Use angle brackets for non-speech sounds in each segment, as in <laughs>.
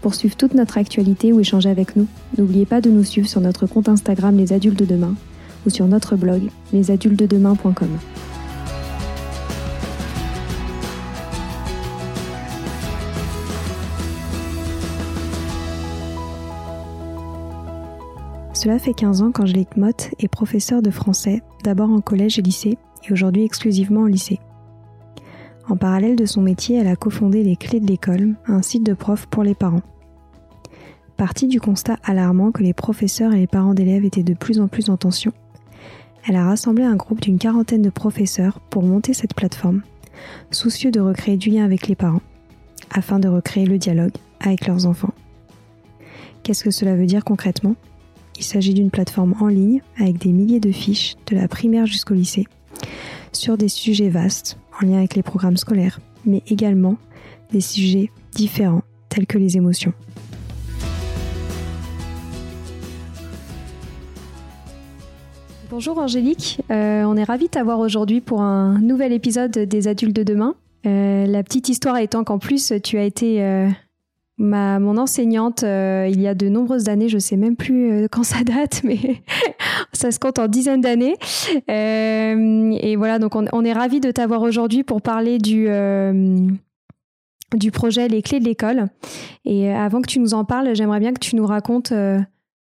Pour suivre toute notre actualité ou échanger avec nous, n'oubliez pas de nous suivre sur notre compte Instagram Les Adultes de Demain ou sur notre blog lesadultesdedemain.com. Cela fait 15 ans qu'Angélique Motte est professeure de français, d'abord en collège et lycée, et aujourd'hui exclusivement au lycée. En parallèle de son métier, elle a cofondé Les Clés de l'école, un site de profs pour les parents. Partie du constat alarmant que les professeurs et les parents d'élèves étaient de plus en plus en tension, elle a rassemblé un groupe d'une quarantaine de professeurs pour monter cette plateforme, soucieux de recréer du lien avec les parents, afin de recréer le dialogue avec leurs enfants. Qu'est-ce que cela veut dire concrètement? Il s'agit d'une plateforme en ligne avec des milliers de fiches de la primaire jusqu'au lycée sur des sujets vastes en lien avec les programmes scolaires, mais également des sujets différents tels que les émotions. Bonjour Angélique, euh, on est ravis de t'avoir aujourd'hui pour un nouvel épisode des Adultes de demain. Euh, la petite histoire étant qu'en plus tu as été euh, ma, mon enseignante il y a de nombreuses années, je sais même plus quand ça date, <laughs> mais ça se compte en dizaines d'années. et voilà, donc on, est ravis de t'avoir aujourd'hui pour parler du du projet Les clés de l'école. Et avant que tu nous en parles, j'aimerais bien que tu nous racontes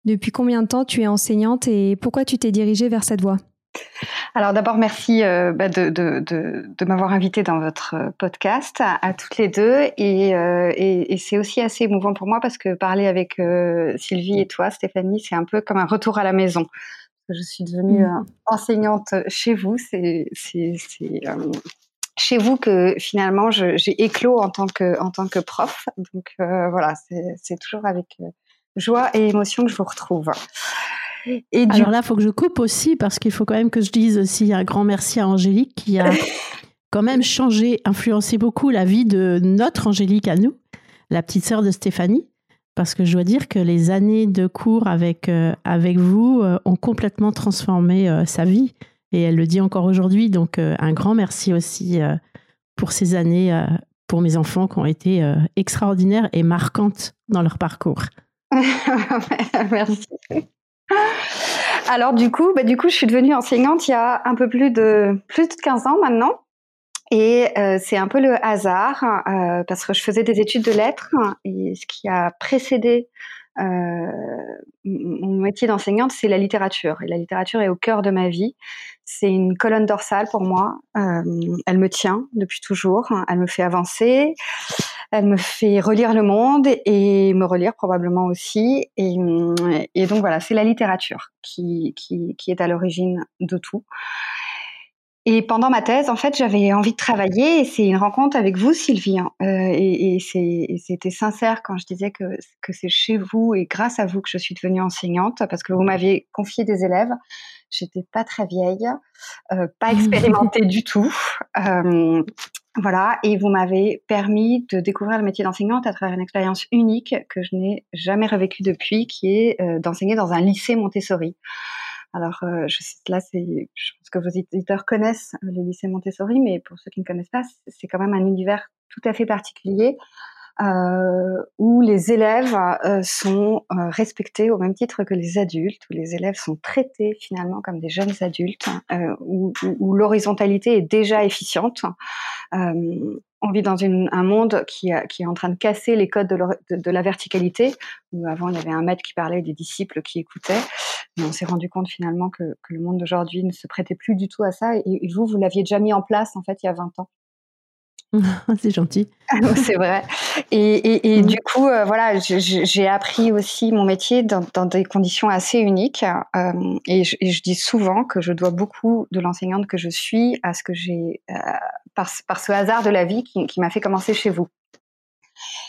depuis combien de temps tu es enseignante et pourquoi tu t'es dirigée vers cette voie? Alors d'abord, merci euh, bah, de, de, de, m'avoir invité dans votre euh, podcast à, toutes les deux. Et, euh, et, et c'est aussi assez émouvant pour moi parce que parler avec Sylvie et toi, Stéphanie, c'est un peu comme un retour à la maison. Je suis devenue mmh. enseignante chez vous. C'est chez vous que finalement j'ai éclos en tant que, en tant que prof. Donc voilà, c'est toujours avec joie et émotion que je vous retrouve. Et Alors là, il faut que je coupe aussi parce qu'il faut quand même que je dise aussi un grand merci à Angélique qui a <laughs> quand même changé, influencé beaucoup la vie de notre Angélique à nous, la petite sœur de Stéphanie. Parce que je dois dire que les années de cours avec, euh, avec vous euh, ont complètement transformé euh, sa vie. Et elle le dit encore aujourd'hui. Donc, un grand merci aussi pour ces années pour mes enfants qui ont été extraordinaires et marquantes dans leur parcours. <laughs> Merci. <laughs> Alors du coup, bah, du coup, je suis devenue enseignante il y a un peu plus de plus de 15 ans maintenant. Et euh, c'est un peu le hasard euh, parce que je faisais des études de lettres et ce qui a précédé euh, mon métier d'enseignante, c'est la littérature. Et la littérature est au cœur de ma vie. C'est une colonne dorsale pour moi. elle me tient depuis toujours. Elle me fait avancer. Elle me fait relire le monde et me relire probablement aussi. Et, donc voilà, c'est la littérature qui, qui, est à l'origine de tout. Et pendant ma thèse, en fait, j'avais envie de travailler et c'est une rencontre avec vous, Sylvie. Hein. Euh, et, c'était sincère quand je disais que, que c'est chez vous et grâce à vous que je suis devenue enseignante parce que vous m'aviez confié des élèves. J'étais pas très vieille, euh, pas <laughs> expérimentée du tout. Euh, voilà, et vous m'avez permis de découvrir le métier d'enseignante à travers une expérience unique que je n'ai jamais revécue depuis, qui est euh, d'enseigner dans un lycée Montessori. Alors, euh, je là, c'est, je pense que vos éditeurs connaissent le lycée Montessori, mais pour ceux qui ne connaissent pas, c'est quand même un univers tout à fait particulier euh, où les élèves euh, sont euh, respectés au même titre que les adultes, où les élèves sont traités finalement comme des jeunes adultes, où, où, l'horizontalité est déjà efficiente. on vit dans un monde qui, qui, est en train de casser les codes de, la verticalité. Où avant, il y avait un maître qui parlait, des disciples qui écoutaient. Mais on s'est rendu compte finalement que, le monde d'aujourd'hui ne se prêtait plus du tout à ça. Et, vous, vous l'aviez déjà mis en place en fait il y a 20 ans. <laughs> c'est gentil. <laughs> c'est vrai. Et, du coup, euh, voilà, j'ai appris aussi mon métier dans, des conditions assez uniques. Euh, et, je, dis souvent que je dois beaucoup de l'enseignante que je suis à ce que j'ai, euh, par, ce hasard de la vie qui, m'a fait commencer chez vous.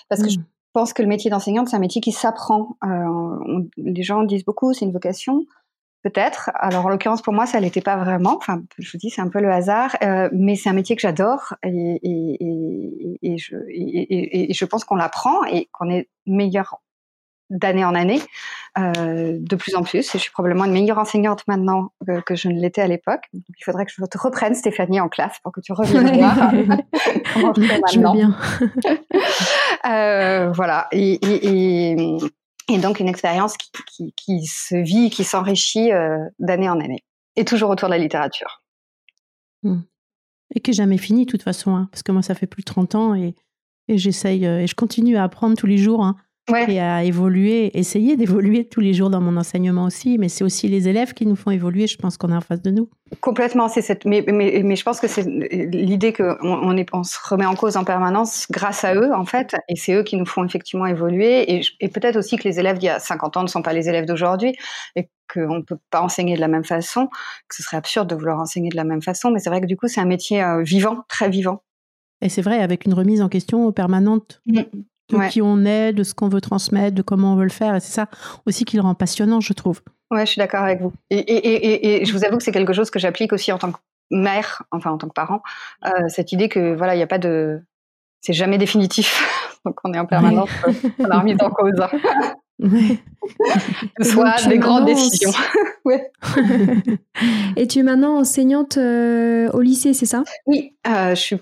Parce que je mmh. pense que le métier d'enseignante, c'est un métier qui s'apprend. les gens disent beaucoup, c'est une vocation. Peut-être. Alors en l'occurrence pour moi ça l'était pas vraiment. Enfin je vous dis c'est un peu le hasard, euh, mais c'est un métier que j'adore et, et, et, je, et, je pense qu'on l'apprend et qu'on est meilleur d'année en année, euh, de plus en plus. Et je suis probablement une meilleure enseignante maintenant que, je ne l'étais à l'époque. Il faudrait que je te reprenne, Stéphanie, en classe pour que tu reviennes <laughs> voir <laughs> comment je fais maintenant. bien. <laughs> euh, voilà. Et, et donc une expérience qui, se vit, qui s'enrichit euh, d'année en année. Et toujours autour de la littérature. Mmh. Et qui n'est jamais fini de toute façon, hein, parce que moi ça fait plus de 30 ans et, et j'essaye, euh, et je continue à apprendre tous les jours. Hein et à évoluer, essayer d'évoluer tous les jours dans mon enseignement aussi. Mais c'est aussi les élèves qui nous font évoluer. Je pense qu'on est en face de nous. Complètement, c'est cette. Mais, mais, mais, je pense que c'est l'idée qu'on on, on se remet en cause en permanence grâce à eux, en fait, et c'est eux qui nous font effectivement évoluer. Et, et peut-être aussi que les élèves d'il y a 50 ans ne sont pas les élèves d'aujourd'hui, et qu'on ne peut pas enseigner de la même façon, que ce serait absurde de vouloir enseigner de la même façon. Mais c'est vrai que du coup, c'est un métier euh, vivant, très vivant. Et c'est vrai, avec une remise en question permanente. Mmh de qui on est, de ce qu'on veut transmettre, de comment on veut le faire. Et c'est ça aussi qui le rend passionnant, je trouve. Ouais, je suis d'accord avec vous. Et, et, et, et, je vous avoue que c'est quelque chose que j'applique aussi en tant que mère, enfin en tant que parent, euh, cette idée que voilà, il n'y a pas de, c'est jamais définitif. <laughs> Donc on est en permanence euh, remise en cause. <laughs> Ouais. <laughs> soit des grandes décisions. <laughs> ouais. <laughs> Et tu es maintenant enseignante euh, au lycée, c'est ça? Oui, euh, je suis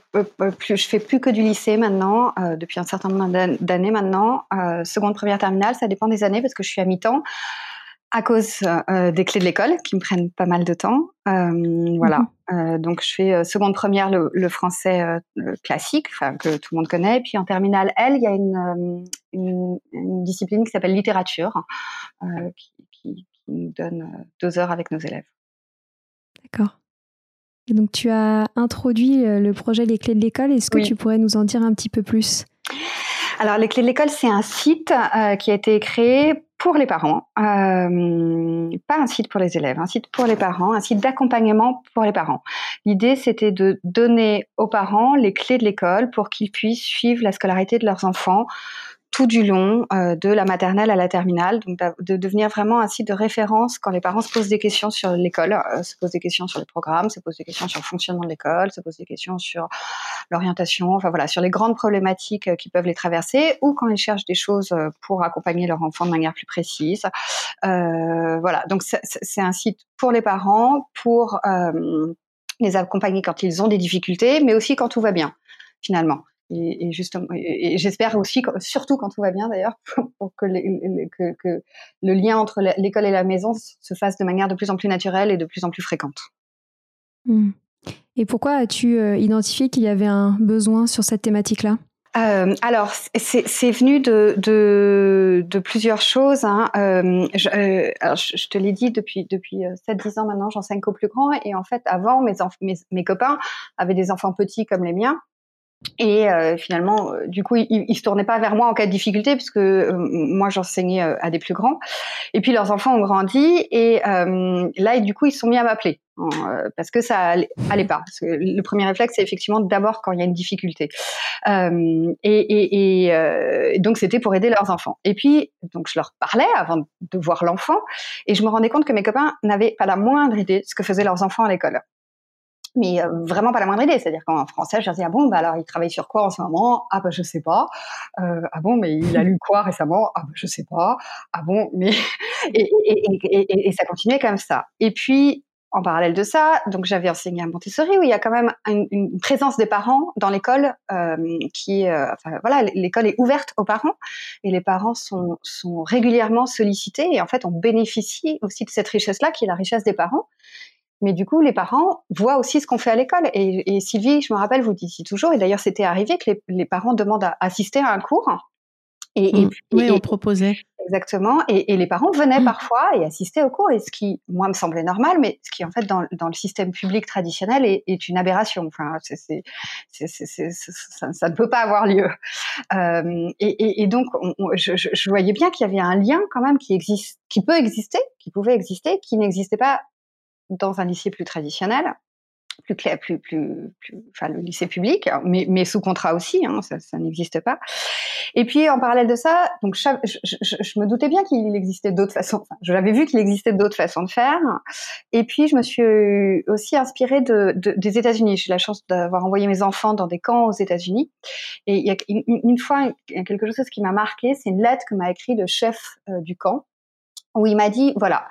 plus, je fais plus que du lycée maintenant euh, depuis un certain nombre d'années maintenant. seconde, première, terminale, ça dépend des années parce que je suis à mi-temps à cause euh, des clés de l'école qui me prennent pas mal de temps. Euh, voilà. Mhm. Euh, donc je fais seconde première le, français classique, que tout le monde connaît. Et puis en terminale L, il y a une, une, discipline qui s'appelle littérature, qui, qui, nous donne deux heures avec nos élèves. D'accord. Donc tu as introduit le projet des clés de l'école. Est-ce que tu pourrais nous en dire un petit peu plus? Alors, les clés de l'école, c'est un site qui a été créé pour les parents, euh, pas un site pour les élèves, un site pour les parents, un site d'accompagnement pour les parents. L'idée, c'était de donner aux parents les clés de l'école pour qu'ils puissent suivre la scolarité de leurs enfants tout du long, euh, de la maternelle à la terminale, donc de devenir vraiment un site de référence quand les parents se posent des questions sur l'école, euh, se posent des questions sur les programmes, se posent des questions sur le fonctionnement de l'école, se posent des questions sur l'orientation, enfin voilà, sur les grandes problématiques euh, qui peuvent les traverser, ou quand ils cherchent des choses pour accompagner leur enfant de manière plus précise. voilà, donc c'est un site pour les parents, pour les accompagner quand ils ont des difficultés, mais aussi quand tout va bien, finalement. Et, justement, et, j'espère aussi, surtout quand tout va bien d'ailleurs, <laughs> pour que, que, le lien entre l'école et la maison se fasse de manière de plus en plus naturelle et de plus en plus fréquente. Mmh. Et pourquoi as-tu euh, identifié qu'il y avait un besoin sur cette thématique-là? Euh, alors, c'est venu de, de, de, plusieurs choses. Hein. Euh, je, euh, alors je, te l'ai dit, depuis, depuis 7-10 ans maintenant, j'enseigne qu'aux plus grands. Et en fait, avant, mes, mes, mes, copains avaient des enfants petits comme les miens. Et euh, finalement, euh, du coup, ils, ils, se tournaient pas vers moi en cas de difficulté, puisque euh, moi j'enseignais à des plus grands. Et puis leurs enfants ont grandi, et là, du coup, ils se sont mis à m'appeler parce que ça allait, pas. Parce que le premier réflexe, c'est effectivement d'abord quand il y a une difficulté. et, et, et donc c'était pour aider leurs enfants. Et puis, donc je leur parlais avant de voir l'enfant, et je me rendais compte que mes copains n'avaient pas la moindre idée de ce que faisaient leurs enfants à l'école mais euh, vraiment pas la moindre idée. C'est-à-dire qu'en français, je dis ah bon, bah alors il travaille sur quoi en ce moment? Ah bah je sais pas. Euh, ah bon, mais il a lu quoi récemment? Ah bah je sais pas. Ah bon, mais <laughs> et, ça continuait comme ça. Et puis en parallèle de ça, donc j'avais enseigné à Montessori où il y a quand même une, présence des parents dans l'école euh, qui, euh, enfin voilà, l'école est ouverte aux parents et les parents sont régulièrement sollicités et en fait on bénéficie aussi de cette richesse-là qui est la richesse des parents mais du coup, les parents voient aussi ce qu'on fait à l'école. Et, Sylvie, je me rappelle, vous dites toujours, et d'ailleurs, c'était arrivé que les, parents demandent à assister à un cours. Et, mmh. oui, on proposait. Exactement. Et, les parents venaient mmh. parfois et assistaient au cours, et ce qui, moi, me semblait normal, mais ce qui, en fait, dans, le système public traditionnel, est, une aberration. Enfin, ça, ne peut pas avoir lieu. Euh, et, donc, je, voyais bien qu'il y avait un lien quand même qui existe, qui peut exister, qui pouvait exister, qui n'existait pas dans un lycée plus traditionnel plus clair, plus, plus, plus, enfin le lycée public, mais, mais sous contrat aussi, hein, ça, ça n'existe pas. Et puis en parallèle de ça, donc je, je, je, me doutais bien qu'il existait d'autres façons. Je l'avais vu qu'il existait d'autres façons de faire. Et puis je me suis aussi inspirée de, de des États-Unis. J'ai la chance d'avoir envoyé mes enfants dans des camps aux États-Unis. Et il y a une, une fois, il y a quelque chose qui m'a marqué, c'est une lettre que m'a écrit le chef euh, du camp où il m'a dit voilà.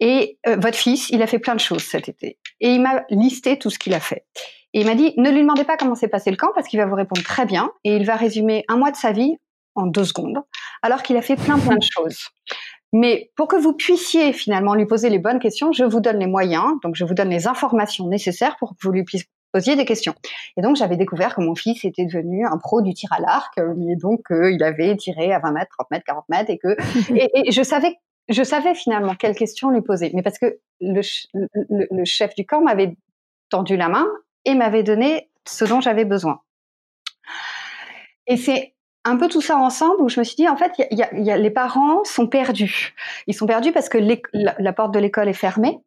Et euh, votre fils il a fait plein de choses cet été. Et il m'a listé tout ce qu'il a fait. Et il m'a dit ne lui demandez pas comment s'est passé le camp parce qu'il va vous répondre très bien. Et il va résumer un mois de sa vie en deux secondes alors qu'il a fait plein plein de <laughs> choses. Mais pour que vous puissiez finalement lui poser les bonnes questions, je vous donne les moyens, donc je vous donne les informations nécessaires pour que vous lui posiez des questions. Et donc j'avais découvert que mon fils était devenu un pro du tir à l'arc, et donc euh, il avait tiré à 20 mètres, 30 mètres, 40 mètres, et que <laughs> et je savais je savais finalement quelles questions lui poser, mais parce que le, chef du camp m'avait tendu la main et m'avait donné ce dont j'avais besoin. Et c'est un peu tout ça ensemble où je me suis dit, en fait, les parents sont perdus. Ils sont perdus parce que la, porte de l'école est fermée.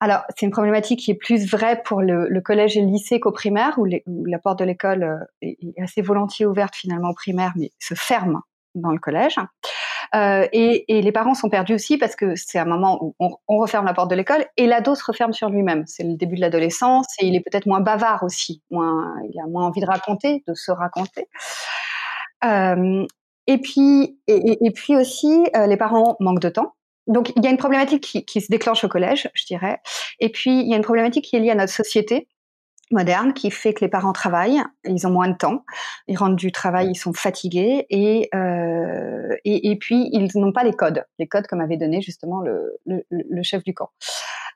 Alors, c'est une problématique qui est plus vraie pour le, collège et le lycée qu'au primaire, où, la porte de l'école euh, est, assez volontiers ouverte finalement au primaire, mais se ferme dans le collège. Euh, et, et, les parents sont perdus aussi parce que c'est un moment où on, on, referme la porte de l'école et l'ado se referme sur lui-même. C'est le début de l'adolescence et il est peut-être moins bavard aussi, moins, il a moins envie de raconter, de se raconter. Euh, et puis, et, puis aussi, euh, les parents manquent de temps. Donc, il y a une problématique qui, qui, se déclenche au collège, je dirais. Et puis, il y a une problématique qui est liée à notre société moderne qui fait que les parents travaillent, ils ont moins de temps, ils rentrent du travail, ils sont fatigués et euh, et, et, puis ils n'ont pas les codes, les codes comme avait donné justement le, le, le chef du camp.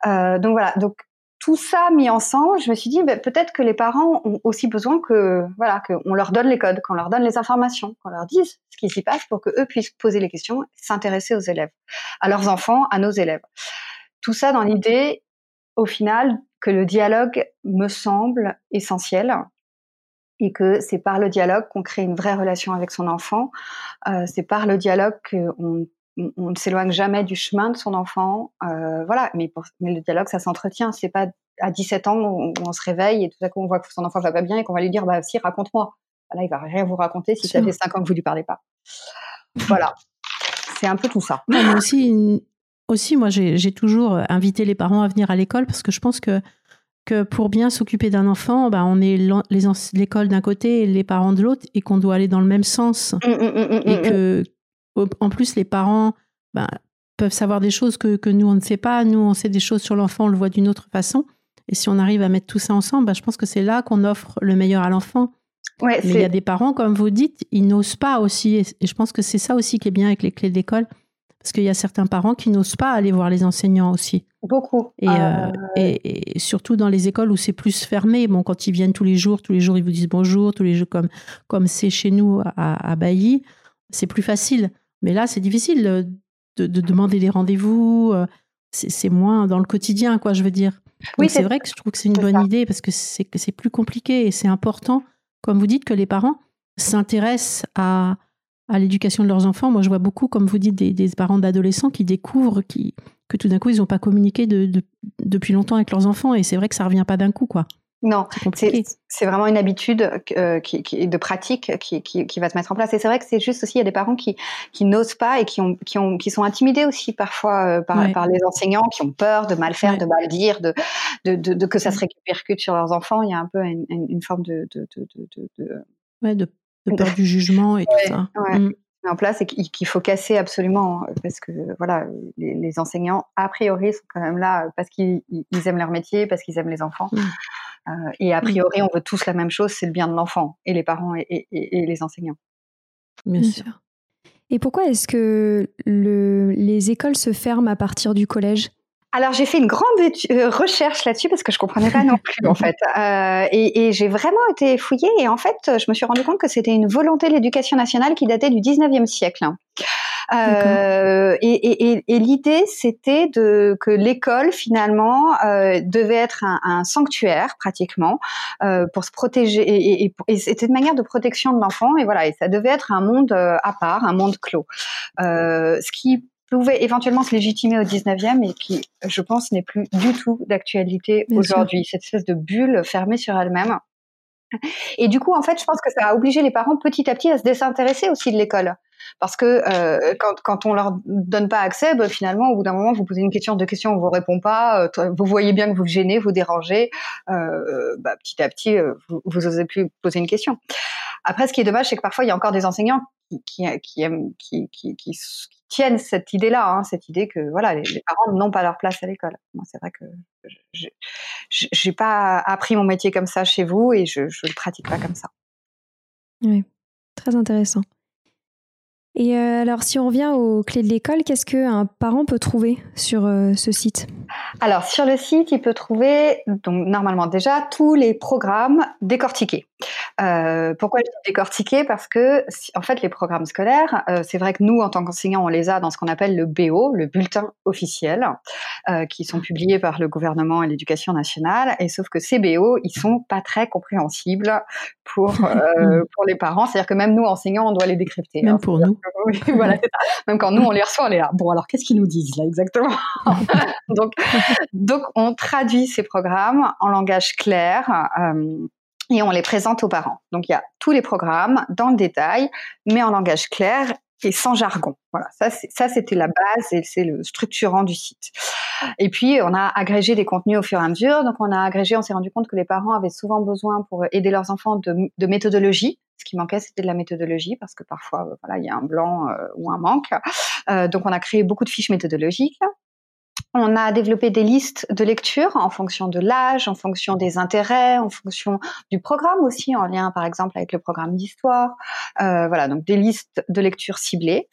Euh, donc voilà, donc tout ça mis ensemble, je me suis dit ben, peut-être que les parents ont aussi besoin que voilà qu'on leur donne les codes, qu'on leur donne les informations, qu'on leur dise ce qui s'y passe pour que eux puissent poser les questions, s'intéresser aux élèves, à leurs enfants, à nos élèves. Tout ça dans l'idée, au final, que le dialogue me semble essentiel et que c'est par le dialogue qu'on crée une vraie relation avec son enfant. Euh, c'est par le dialogue qu'on on, ne s'éloigne jamais du chemin de son enfant. Euh, voilà, mais, mais le dialogue, ça s'entretient. C'est pas à 17 ans où on, se réveille et tout à coup on voit que son enfant va pas bien et qu'on va lui dire bah si raconte-moi. Là, il va rien vous raconter si ça fait 5 ans que vous lui parlez pas. Voilà, c'est un peu tout ça. mais aussi aussi, moi, j'ai toujours invité les parents à venir à l'école parce que je pense que, que pour bien s'occuper d'un enfant, bah, on est l'école d'un côté et les parents de l'autre et qu'on doit aller dans le même sens. Mmh, mmh, mmh, et que, en plus, les parents bah, peuvent savoir des choses que, que, nous, on ne sait pas. Nous, on sait des choses sur l'enfant, on le voit d'une autre façon. Et si on arrive à mettre tout ça ensemble, bah, je pense que c'est là qu'on offre le meilleur à l'enfant. Mais il y a des parents, comme vous dites, ils n'osent pas aussi. Et je pense que c'est ça aussi qui est bien avec les clés d'école parce qu'il y a certains parents qui n'osent pas aller voir les enseignants aussi. Beaucoup. Et, euh, et, surtout dans les écoles où c'est plus fermé. Bon, quand ils viennent tous les jours, tous les jours ils vous disent bonjour, tous les jours comme comme c'est chez nous à, à Bailly, c'est plus facile. Mais là, c'est difficile de, de, demander des rendez-vous. Euh, c'est moins dans le quotidien, quoi, je veux dire. Oui, c'est vrai que je trouve que c'est une bonne idée parce que c'est plus compliqué et c'est important, comme vous dites, que les parents s'intéressent à à l'éducation de leurs enfants. Moi, je vois beaucoup, comme vous dites, des, parents d'adolescents qui découvrent qui, que tout d'un coup, ils n'ont pas communiqué de, depuis longtemps avec leurs enfants. Et c'est vrai que ça revient pas d'un coup, quoi. Non, c'est vraiment une habitude euh, qui, de pratique qui, qui, va se mettre en place. Et c'est vrai que c'est juste aussi, il y a des parents qui, qui n'osent pas et qui, ont, qui, ont, qui sont intimidés aussi parfois euh, par, par, les enseignants, qui ont peur de mal faire, de mal dire, de, de, de, que ça se répercute sur leurs enfants. Il y a un peu une, une forme de, de, ouais, de de peur du <laughs> jugement et tout ça. Mm. en place et qu'il faut casser absolument hein, parce que voilà les, enseignants a priori sont quand même là parce qu'ils aiment leur métier parce qu'ils aiment les enfants mm. euh, et a priori on veut tous la même chose c'est le bien de l'enfant et les parents et, les enseignants bien, sûr. et pourquoi est-ce que le, les écoles se ferment à partir du collège? Alors j'ai fait une grande euh, recherche là-dessus parce que je comprenais pas non <laughs> plus en fait, euh, et, et j'ai vraiment été fouillée et en fait je me suis rendu compte que c'était une volonté de l'éducation nationale qui datait du 19e siècle. Euh, et, et, et l'idée, c'était de que l'école finalement euh, devait être un, un, sanctuaire pratiquement euh, pour se protéger. Et, et c'était une manière de protection de l'enfant. Et voilà, et ça devait être un monde euh, à part, un monde clos. Euh, ce qui pouvait éventuellement se légitimer au 19e et qui, je pense, n'est plus du tout d'actualité aujourd'hui. Cette espèce de bulle fermée sur elle-même. Et du coup, en fait, je pense que ça a obligé les parents petit à petit à se désintéresser aussi de l'école. Parce que euh, quand, quand on leur donne pas accès, bah, finalement, au bout d'un moment, vous posez une question, deux questions, on vous répond pas, euh, vous voyez bien que vous gênez, vous dérangez, euh, bah, petit à petit, euh, vous, vous osez plus poser une question. Après, ce qui est dommage, c'est que parfois, il y a encore des enseignants qui, tiennent cette idée-là, hein, cette idée que voilà, les, parents n'ont pas leur place à l'école. Moi, c'est vrai que j'ai pas appris mon métier comme ça chez vous et je ne le pratique pas comme ça. Oui, très intéressant. Et euh, alors, si on revient aux clés de l'école, qu'est-ce qu'un parent peut trouver sur euh, ce site? Alors, sur le site, il peut trouver, donc normalement déjà, tous les programmes décortiqués. Euh, pourquoi je dis décortiqués? Parce que, en fait, les programmes scolaires, euh, c'est vrai que nous, en tant qu'enseignants, on les a dans ce qu'on appelle le BO, le bulletin officiel, euh, qui sont publiés par le gouvernement et l'éducation nationale. Et sauf que ces BO, ils sont pas très compréhensibles pour euh, <laughs> pour les parents. C'est-à-dire que même nous, enseignants, on doit les décrypter. Même hein. pour nous. <laughs> même quand nous on les reçoit, on est là. Bon, alors qu'est-ce qu'ils nous disent là exactement? <laughs> Donc, donc on traduit ces programmes en langage clair. Euh, et on les présente aux parents. Donc il y a tous les programmes dans le détail, mais en langage clair et sans jargon. Voilà, ça ça c'était la base et c'est le structurant du site. Et puis on a agrégé des contenus au fur et à mesure. Donc on a agrégé, on s'est rendu compte que les parents avaient souvent besoin pour aider leurs enfants de, méthodologie. Ce qui manquait, c'était de la méthodologie parce que parfois, voilà, il y a un blanc euh, ou un manque. Euh, donc on a créé beaucoup de fiches méthodologiques. On a développé des listes de lecture en fonction de l'âge, en fonction des intérêts, en fonction du programme aussi, en lien par exemple avec le programme d'histoire. Euh, voilà, donc des listes de lecture ciblées.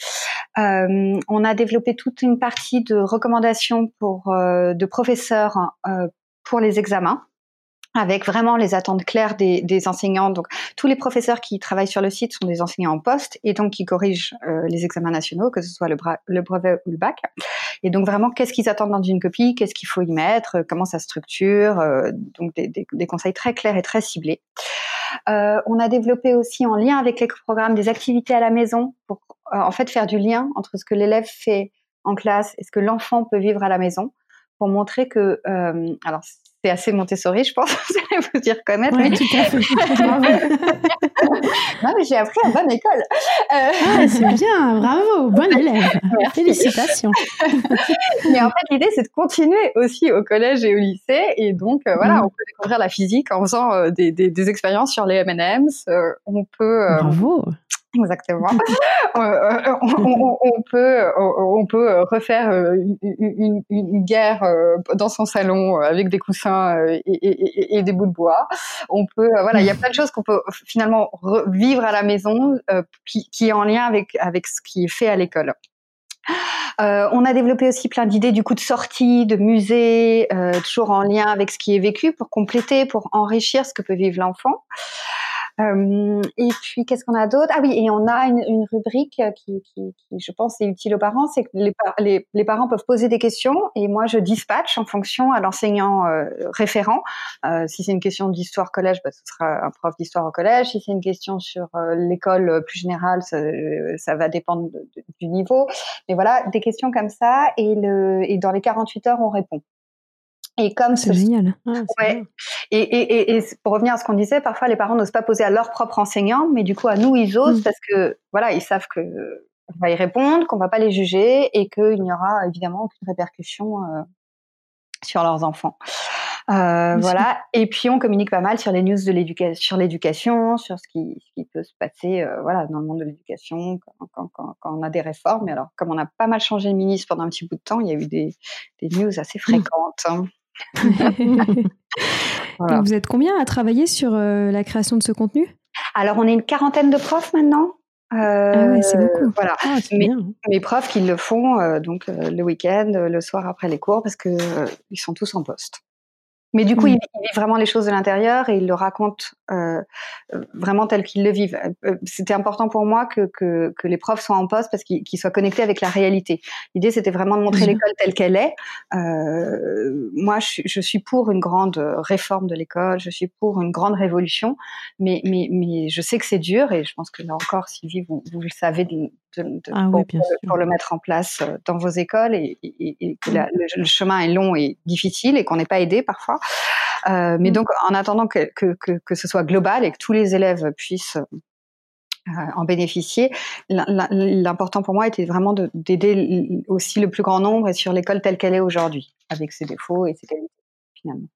Euh, on a développé toute une partie de recommandations pour euh, de professeurs euh, pour les examens avec vraiment les attentes claires des, des, enseignants. Donc, tous les professeurs qui travaillent sur le site sont des enseignants en poste et donc qui corrigent euh, les examens nationaux, que ce soit le, le, brevet ou le bac. Et donc, vraiment, qu'est-ce qu'ils attendent dans une copie, qu'est-ce qu'il faut y mettre, comment ça structure, euh, donc des, des, des, conseils très clairs et très ciblés. Euh, on a développé aussi en lien avec les programmes des activités à la maison pour euh, en fait faire du lien entre ce que l'élève fait en classe et ce que l'enfant peut vivre à la maison pour montrer que, euh, alors c'est assez Montessori, je pense, <laughs> vous allez vous y reconnaître. Oui, tout à fait. <laughs> non, mais j'ai appris à bonne école. Euh... Ah, c'est bien, bravo, bonne élève. Félicitations. <laughs> mais en fait, l'idée, c'est de continuer aussi au collège et au lycée. Et donc, euh, voilà, mm. on peut découvrir la physique en faisant euh, des, des, des, expériences sur les M&M's. On peut... bravo Exactement. <laughs> Euh, euh, on, on, on, peut, on peut refaire euh, une, une, guerre dans son salon avec des coussins et, et, et, des bouts de bois. On peut, voilà, il y a plein de choses qu'on peut finalement vivre à la maison qui, qui, est en lien avec avec ce qui est fait à l'école. Euh, on a développé aussi plein d'idées du coup de sortie, de musée, euh, toujours en lien avec ce qui est vécu pour compléter, pour enrichir ce que peut vivre l'enfant. Euh, et puis, qu'est-ce qu'on a d'autre? Ah oui, et on a une, rubrique qui, qui, qui, je pense, est utile aux parents, c'est que les, les, les, parents peuvent poser des questions et moi, je dispatche en fonction à l'enseignant euh, référent. Euh, si c'est une question d'histoire collège, bah, ce sera un prof d'histoire au collège. Si c'est une question sur euh, l'école plus générale, ça, ça va dépendre du niveau. Mais voilà, des questions comme ça et, le, et dans les 48 heures, on répond. Et comme c'est génial. ouais. Et, et, et, pour revenir à ce qu'on disait, parfois les parents n'osent pas poser à leur propre enseignant, mais du coup à nous ils osent mm. parce que voilà ils savent que on va y répondre, qu'on va pas les juger et qu'il n'y aura évidemment aucune répercussion euh, sur leurs enfants. Euh, voilà. Et puis on communique pas mal sur les news de l'éducation, sur l'éducation, sur ce qui, ce qui, peut se passer, euh, voilà, dans le monde de l'éducation quand, quand, quand, quand, on a des réformes. Mais alors, comme on a pas mal changé de ministre pendant un petit bout de temps, il y a eu des, des news assez mm. fréquentes. Hein. <laughs> voilà. Vous êtes combien à travailler sur euh, la création de ce contenu? Alors, on est une quarantaine de profs maintenant. ah ouais, c'est beaucoup. Voilà. Ah, mes, bien. mes profs qui le font donc le week-end, le soir après les cours, parce que ils sont tous en poste. Mais du coup, mmh. il, vit vraiment les choses de l'intérieur et il le raconte euh, vraiment tel qu'il le vivent. Euh, c'était important pour moi que, que, que, les profs soient en poste parce qu'ils soient connectés avec la réalité. L'idée, c'était vraiment de montrer l'école telle qu'elle est. Euh, moi, je, je, suis pour une grande réforme de l'école, je suis pour une grande révolution, mais, mais, mais je sais que c'est dur et je pense que là encore, Sylvie, vous, vous le savez de, ah pour, oui, pour, le mettre en place euh, dans vos écoles et, et, et que la, le, le, chemin est long et difficile et qu'on n'est pas aidé parfois. Euh, mais mm. donc, en attendant que, que, que, que, ce soit global et que tous les élèves puissent euh, en bénéficier, l'important pour moi était vraiment d'aider aussi le plus grand nombre et sur l'école telle qu'elle est aujourd'hui, avec ses défauts et ses qualités finalement.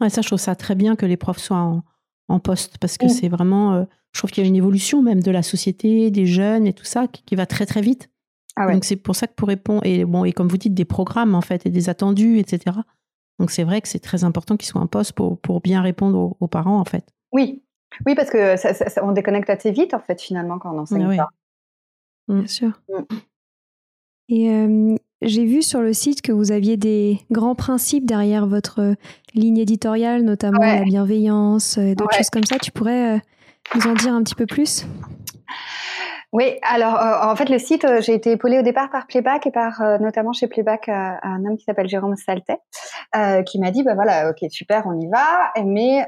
Ouais, ça, je trouve ça très bien que les profs soient en, en poste parce que mm. c'est vraiment, euh, je trouve qu'il y a une évolution même de la société, des jeunes et tout ça qui, qui va très très vite. Ah ouais. Donc c'est pour ça que pour répondre et bon et comme vous dites des programmes en fait et des attendus etc. Donc c'est vrai que c'est très important qu'ils soient en poste pour, pour bien répondre aux, aux, parents en fait. Oui, oui parce que ça, ça, ça, on déconnecte assez vite en fait finalement quand on enseigne oui. pas. Bien sûr. Mm. Et euh, j'ai vu sur le site que vous aviez des grands principes derrière votre ligne éditoriale, notamment ouais. la bienveillance et d'autres Ouais. choses comme ça. Tu pourrais euh, nous en dire un petit peu plus? Oui, alors euh, en fait le site, euh, j'ai été épaulée au départ par Playback et par euh, notamment chez Playback euh, un homme qui s'appelle Jérôme Saltet, euh, qui m'a dit bah voilà, ok super, on y va, mais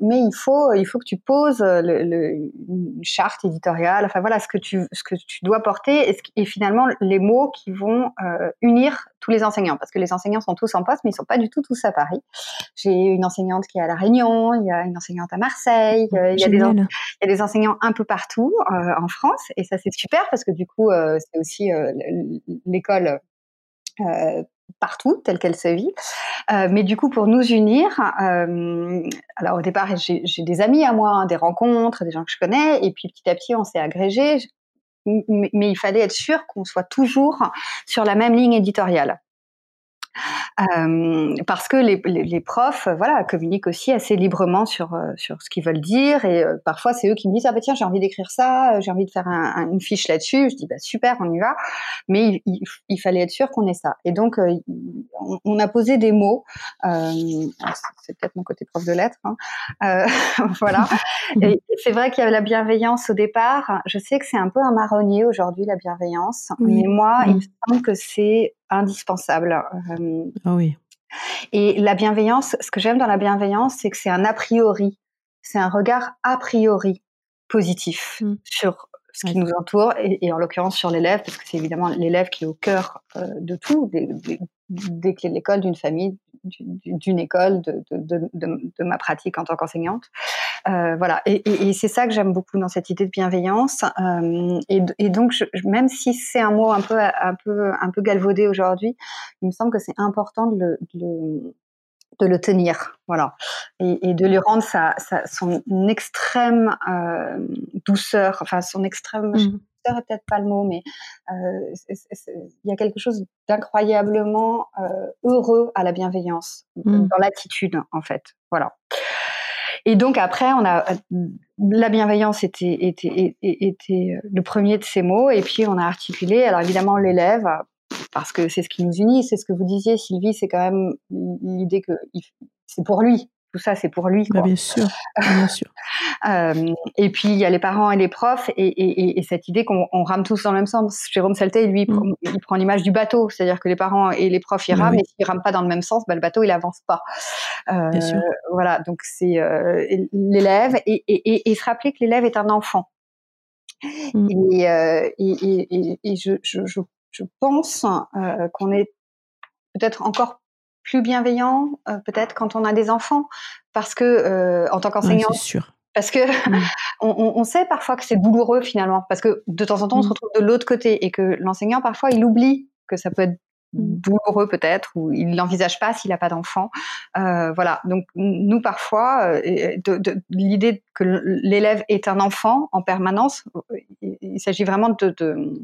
mais il faut il faut que tu poses le, le, une charte éditoriale, enfin voilà ce que tu ce que tu dois porter et, ce, et finalement les mots qui vont unir tous les enseignants parce que les enseignants sont tous en poste mais ils sont pas du tout tous à Paris. J'ai une enseignante qui est à la Réunion, il y a une enseignante à Marseille, il y a, des, il y a des enseignants un peu partout en France et ça c'est super parce que du coup euh, c'est aussi euh, l'école euh, partout telle qu'elle se vit. mais du coup pour nous unir, alors au départ j'ai des amis à moi, hein, des rencontres, des gens que je connais et puis petit à petit on s'est agrégé. Mais, il fallait être sûr qu'on soit toujours sur la même ligne éditoriale. Euh, parce que les, les, les, profs, voilà, communiquent aussi assez librement sur euh, sur ce qu'ils veulent dire et euh, parfois c'est eux qui me disent ah bah tiens j'ai envie d'écrire ça, j'ai envie de faire un, un, une fiche là-dessus. Je dis bah super on y va, mais il, il, il fallait être sûr qu'on ait ça. Et donc on, on, a posé des mots. c'est peut-être mon côté prof de lettres, hein, <laughs> voilà. <laughs> et c'est vrai qu'il y avait la bienveillance au départ. Je sais que c'est un peu un marronnier aujourd'hui la bienveillance, oui. mais moi il me semble que c'est indispensable. Euh, ah oui. Et la bienveillance, ce que j'aime dans la bienveillance, c'est que c'est un a priori, c'est un regard a priori positif mmh. sur ce qui nous entoure et, et en l'occurrence sur l'élève, parce que c'est évidemment l'élève qui est au cœur euh, de tout, des, des, des clés de l'école, d'une famille, d'une école, de, de, de, de, ma pratique en tant qu'enseignante. Euh, voilà, et, et, et c'est ça que j'aime beaucoup dans cette idée de bienveillance. Euh, et, et, donc, je, même si c'est un mot un peu, un peu, un peu galvaudé aujourd'hui, il me semble que c'est important de le, de le, de le tenir, voilà, et, et de lui rendre sa, sa, son extrême euh, douceur, enfin son extrême, mmh peut-être pas le mot, mais euh, il y a quelque chose d'incroyablement euh, heureux à la bienveillance, mmh. dans l'attitude en fait, voilà. Et donc après, on a la bienveillance était, était, était, était le premier de ces mots, et puis on a articulé. Alors évidemment, l'élève, parce que c'est ce qui nous unit, c'est ce que vous disiez, Sylvie, c'est quand même l'idée que c'est pour lui. Tout ça, c'est pour lui. Quoi. Bah bien sûr, bien sûr. <laughs> euh, et puis il y a les parents et les profs, et, et, et cette idée qu'on rame tous dans le même sens. Jérôme Salté, lui, mm. il prend l'image du bateau, c'est-à-dire que les parents et les profs ils rament, oui. et s'ils rament pas dans le même sens, bah, le bateau il avance pas. Euh, bien sûr. Voilà, donc c'est euh, l'élève et, et, et, se rappeler que l'élève est un enfant. Mm. Et, et, et, je, je, je, je pense euh, qu'on est peut-être encore plus bienveillant, euh, peut-être quand on a des enfants, parce que euh, en tant qu'enseignant, sûr. parce que <laughs> mmh. on, on, sait parfois que c'est douloureux finalement, parce que de temps en temps on se retrouve de l'autre côté et que l'enseignant parfois il oublie que ça peut être douloureux peut-être ou il l'envisage pas s'il n'a pas d'enfant. Euh, voilà. Donc nous parfois, euh, l'idée que l'élève est un enfant en permanence, il, il s'agit vraiment de, de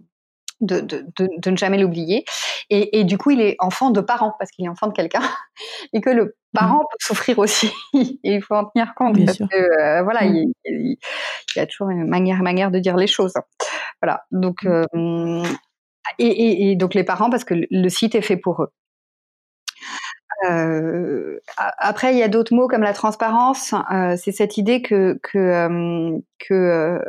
de, de, de, de, ne jamais l'oublier. Et, et, du coup, il est enfant de parents, parce qu'il est enfant de quelqu'un, <laughs> et que le parent mmh. peut souffrir aussi, et <laughs> il faut en tenir compte, Bien parce sûr. que, euh, voilà, mmh. il, il, il y a toujours une manière, manière de dire les choses. Voilà. Donc, mmh. et, et, donc les parents, parce que le site est fait pour eux. Euh, après, il y a d'autres mots comme la transparence. Euh, c'est cette idée que que, que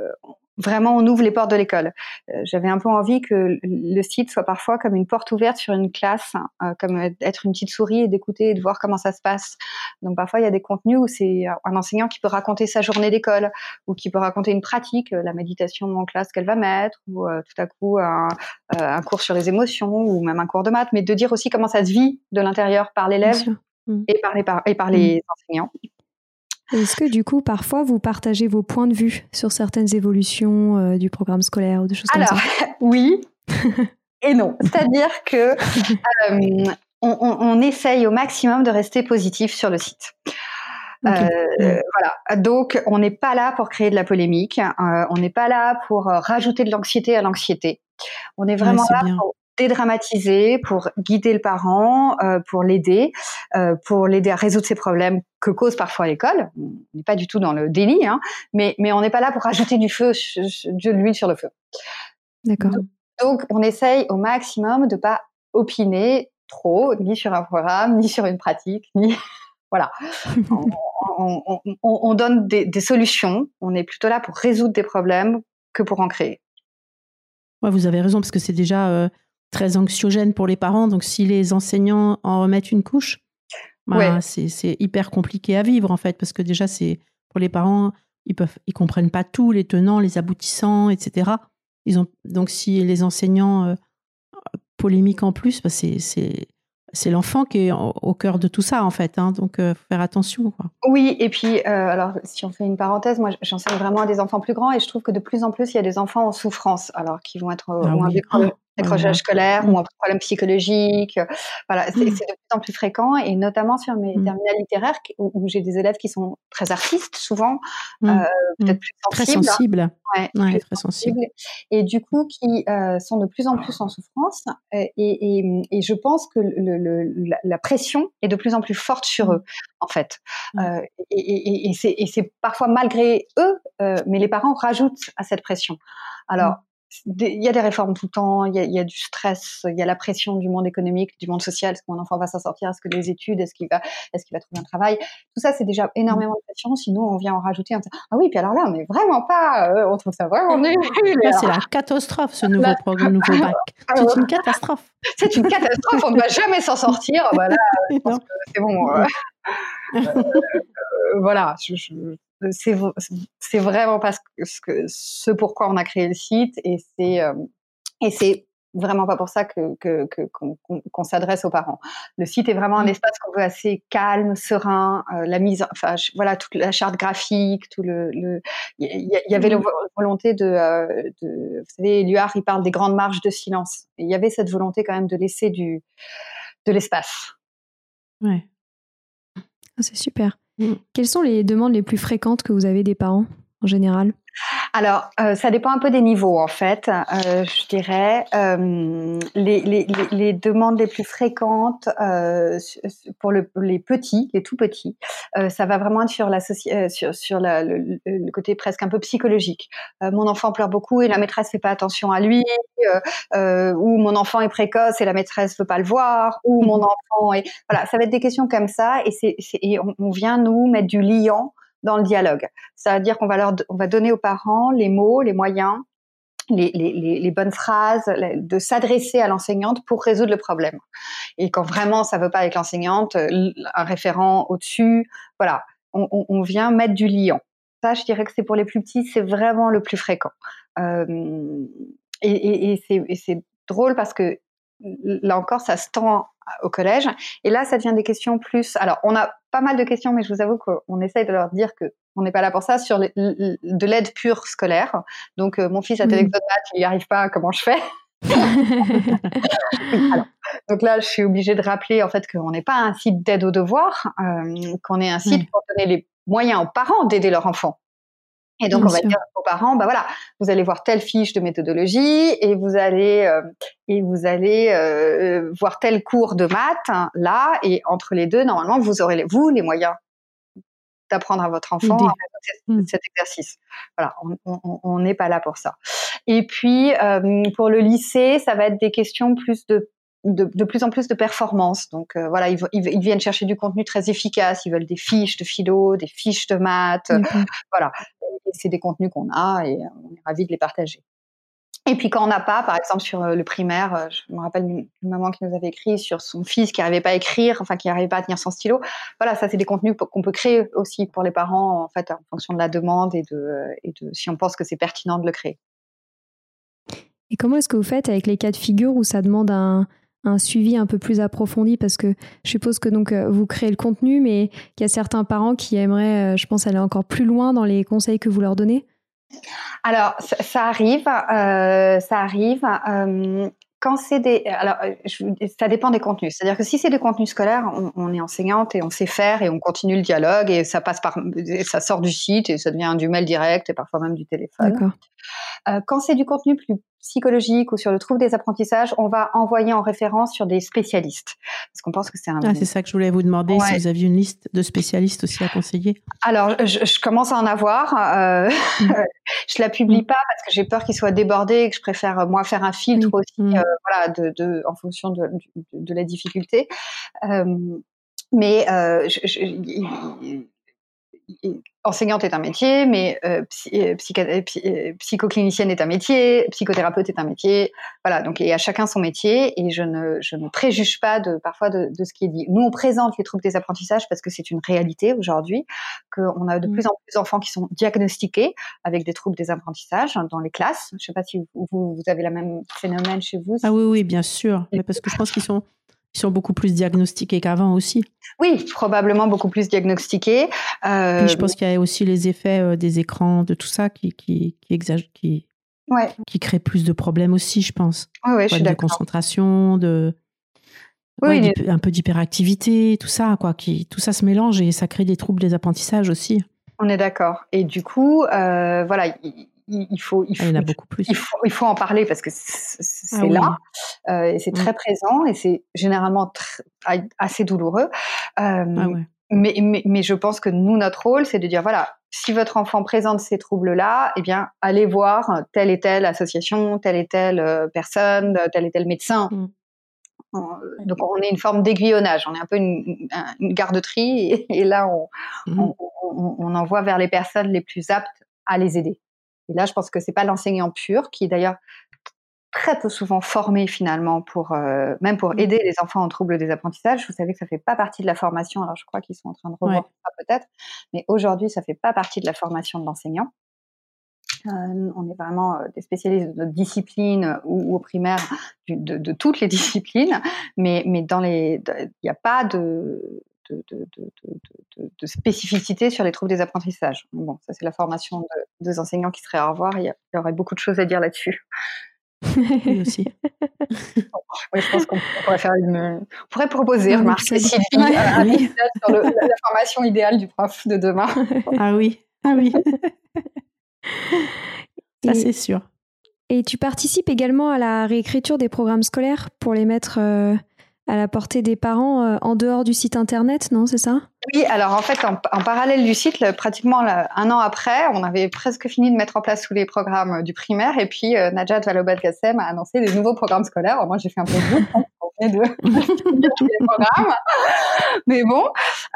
vraiment on ouvre les portes de l'école. Euh, j'avais un peu envie que le site soit parfois comme une porte ouverte sur une classe, euh, comme être une petite souris et d'écouter et de voir comment ça se passe. Donc parfois il y a des contenus où c'est un enseignant qui peut raconter sa journée d'école ou qui peut raconter une pratique, euh, la méditation en classe qu'elle va mettre ou tout à coup un, un, cours sur les émotions ou même un cours de maths, mais de dire aussi comment ça se vit de l'intérieur par l'élève et par les, et par les enseignants. Est-ce que du coup, parfois, vous partagez vos points de vue sur certaines évolutions euh, du programme scolaire ou des choses comme ça? Alors, <laughs> oui <laughs> et non. C'est-à-dire que euh, on, essaye au maximum de rester positif sur le site. Euh, voilà. Donc, on n'est pas là pour créer de la polémique. on n'est pas là pour rajouter de l'anxiété à l'anxiété. On est vraiment là pour dédramatiser, pour guider le parent, euh, pour l'aider, euh, pour l'aider à résoudre ses problèmes que cause parfois l'école. On n'est pas du tout dans le délit, hein, mais, mais on n'est pas là pour rajouter du feu, de l'huile sur le feu. D'accord. Donc, on essaye au maximum de pas opiner trop, ni sur un programme, ni sur une pratique, ni <laughs> voilà. <laughs> on, on, on, donne des, des, solutions. On est plutôt là pour résoudre des problèmes que pour en créer. Ouais, vous avez raison parce que c'est déjà euh, très anxiogène pour les parents. Donc, si les enseignants en remettent une couche, bah, c'est hyper compliqué à vivre, en fait, parce que déjà, c'est pour les parents, ils peuvent, ils comprennent pas tout, les tenants, les aboutissants, etc. Ils ont, donc, si les enseignants euh, polémiquent en plus, bah, c'est c'est l'enfant qui est au cœur de tout ça en fait, hein, donc euh, faut faire attention. Quoi. Oui, et puis euh, alors si on fait une parenthèse, moi j'enseigne vraiment à des enfants plus grands et je trouve que de plus en plus il y a des enfants en souffrance, alors qui vont être ah oui décrochage scolaire ou un problème psychologique. Voilà, c'est de plus en plus fréquent et notamment sur mes mmh. terminales littéraires où, j'ai des élèves qui sont très artistes souvent, mmh. euh, peut-être plus sensibles. Très sensibles. Ouais, très sensibles. Et du coup, qui euh, sont de plus en plus en souffrance. Et, et, et je pense que le, le, la, pression est de plus en plus forte sur eux, en fait. Euh, et, et c'est parfois malgré eux, euh, mais les parents rajoutent à cette pression. Alors, il y a des réformes tout le temps, il y a, il y a du stress, il y a la pression du monde économique, du monde social. Est-ce que mon enfant va s'en sortir? Est-ce que les études? Est-ce qu'il va, est-ce qu'il va trouver un travail? Tout ça, c'est déjà énormément de pression. Sinon, on vient en rajouter un. Ah oui, puis alors là, on n'est vraiment pas. Euh, on trouve ça vraiment nul. c'est la catastrophe, ce nouveau programme, nouveau bac. C'est une catastrophe. C'est une catastrophe. On ne va jamais s'en sortir. Voilà. <laughs> c'est bon. <laughs> Euh, euh, voilà. Je, je, c'est vraiment pas ce, que, ce pourquoi on a créé le site et c'est euh, et c'est vraiment pas pour ça que qu'on s'adresse aux parents. Le site est vraiment un mmh. espace qu'on veut assez calme, serein, euh, la mise, enfin voilà toute la charte graphique, tout le, il y, avait la mmh. volonté de, euh, de, vous savez, Luard il parle des grandes marges de silence. il y avait cette volonté quand même de laisser du de l'espace. Ouais. Ah, c'est super. Mm. Quelles sont les demandes les plus fréquentes que vous avez des parents? En général? Alors, euh, ça dépend un peu des niveaux, en fait. Euh, je dirais euh, les, les, les, demandes les plus fréquentes euh, pour le, les petits, les tout petits, euh, ça va vraiment être sur, la euh, sur, sur la, le, le, côté presque un peu psychologique. mon enfant pleure beaucoup et la maîtresse fait pas attention à lui, ou mon enfant est précoce et la maîtresse veut pas le voir, ou mon enfant est... Voilà, ça va être des questions comme ça, et, c'est, et on, on vient nous mettre du liant dans le dialogue. C'est-à-dire qu'on va leur, on va donner aux parents les mots, les moyens, les, les, bonnes phrases, de s'adresser à l'enseignante pour résoudre le problème. Et quand vraiment ça veut pas avec l'enseignante, un référent au-dessus, voilà, on, vient mettre du liant. Ça, je dirais que c'est pour les plus petits, c'est vraiment le plus fréquent. Euh, et, et, et c'est drôle parce que là encore, ça se tend au collège. Et là, ça devient des questions plus. Alors, on a pas mal de questions, mais je vous avoue qu'on essaye de leur dire que on n'est pas là pour ça sur de l'aide pure scolaire. Donc, euh, mon fils a tel exode maths, il n'y arrive pas. Comment je fais? <laughs> Alors, donc là, je suis obligée de rappeler en fait qu'on n'est pas un site d'aide aux devoirs, euh, qu'on est un site pour donner les moyens aux parents d'aider leur enfant. Et donc, on va dire aux parents, bah voilà, vous allez voir telle fiche de méthodologie et vous allez euh, et vous allez euh, voir tel cours de maths hein, là et entre les deux, normalement, vous aurez vous les moyens d'apprendre à votre enfant à mmh. cet exercice. Voilà, on n'est pas là pour ça. Et puis pour le lycée, ça va être des questions plus de de, plus en plus de performance. Donc euh, voilà, ils, ils, viennent chercher du contenu très efficace. Ils veulent des fiches de philo, des fiches de maths. <laughs> Voilà, c'est des contenus qu'on a et on est ravis de les partager. Et puis quand on n'a pas, par exemple sur euh, le primaire, euh, je me rappelle une, maman qui nous avait écrit sur son fils qui n'arrivait pas à écrire, enfin qui n'arrivait pas à tenir son stylo. Voilà, ça c'est des contenus qu'on peut créer aussi pour les parents en fait en fonction de la demande et de, et de si on pense que c'est pertinent de le créer. Et comment est-ce que vous faites avec les cas de figure où ça demande un, un suivi un peu plus approfondi parce que je suppose que donc euh, vous créez le contenu, mais qu'il y a certains parents qui aimeraient, euh, je pense, aller encore plus loin dans les conseils que vous leur donnez? Alors, ça, arrive, euh, ça arrive. quand c'est des, alors ça dépend des contenus. C'est-à-dire que si c'est des contenus scolaires, on, est enseignante et on sait faire et on continue le dialogue et ça passe par, ça sort du site et ça devient du mail direct et parfois même du téléphone. D'accord. Euh, quand c'est du contenu plus psychologique ou sur le trouble des apprentissages, on va envoyer en référence sur des spécialistes. Parce qu'on pense que c'est un... Ah, c'est ça que je voulais vous demander, si vous aviez une liste de spécialistes aussi à conseiller. Alors, je, commence à en avoir. Euh, mm. <laughs> je la publie mm. pas parce que j'ai peur qu'il soit débordé et que je préfère, euh, moi, faire un filtre mm. aussi, euh, voilà, de, de, en fonction de, de, de la difficulté. Euh, mais je, je, enseignante est un métier, mais euh, euh, euh, psychoclinicienne est un métier, psychothérapeute est un métier. Voilà, donc et à chacun son métier et je ne, je ne préjuge pas de parfois de, de, ce qui est dit. Nous, on présente les troubles des apprentissages parce que c'est une réalité aujourd'hui, qu'on a de mmh. plus en plus d'enfants qui sont diagnostiqués avec des troubles des apprentissages dans les classes. Je ne sais pas si vous, vous, avez la même phénomène chez vous. Ah oui, oui, bien sûr, mais parce que je pense qu'ils sont ils sont beaucoup plus diagnostiqués qu'avant aussi. Oui, probablement beaucoup plus diagnostiqués. Euh... je pense qu'il y a aussi les effets euh, des écrans, de tout ça qui qui qui, qui, ouais. qui créent plus de problèmes aussi, je pense. Oui, ouais, je suis De concentration, de oui, un peu d'hyperactivité, tout ça, quoi. Qui tout ça se mélange et ça crée des troubles des apprentissages aussi. On est d'accord. Et du coup, euh, voilà, il, faut, il, faut, il, y en a beaucoup plus. Il faut, il faut en parler parce que c'est ah là euh, et c'est très mm. présent et c'est généralement assez douloureux. Euh, ah mais, mais, mais, je pense que nous, notre rôle, c'est de dire voilà, si votre enfant présente ces troubles-là, eh bien, allez voir telle et telle association, telle et telle euh, personne, tel et tel médecin. Mm. Donc on est une forme d'aiguillonnage, on est un peu une, une garde-tri et, et, là on, mm. on, on, on envoie vers les personnes les plus aptes à les aider. Et là, je pense que c'est pas l'enseignant pur qui est d'ailleurs très peu souvent formé finalement pour euh, même pour mmh. aider les enfants en trouble des apprentissages. Vous savez que ça fait pas partie de la formation. Alors je crois qu'ils sont en train de revoir ça peut-être, mais aujourd'hui ça fait pas partie de la formation de l'enseignant. Euh, on est vraiment euh, des spécialistes de discipline ou, au primaire de, de, toutes les <laughs> disciplines, mais, mais dans les, il n'y a pas de, de, de, spécificité sur les troubles des apprentissages. Bon, ça c'est la formation des enseignants qui seraient à revoir. Il y, aurait beaucoup de choses à dire là-dessus. Oui aussi. <laughs> oui, je pense qu'on pourrait faire une, on pourrait proposer, ah, remarque, Sylvie, un épisode sur le, la formation idéale du prof de demain. <laughs> ah oui, ah oui. <laughs> ça c'est sûr. Et tu participes également à la réécriture des programmes scolaires pour les mettre euh, à la portée des parents euh, en dehors du site internet, non C'est ça? Oui, alors en fait, en, parallèle du site, pratiquement un an après, on avait presque fini de mettre en place tous les programmes du primaire et puis euh, Najat Vallaud-Belkacem a annoncé des nouveaux programmes scolaires. Moi, j'ai fait un peu de de <laughs> <laughs> programmes. Mais bon,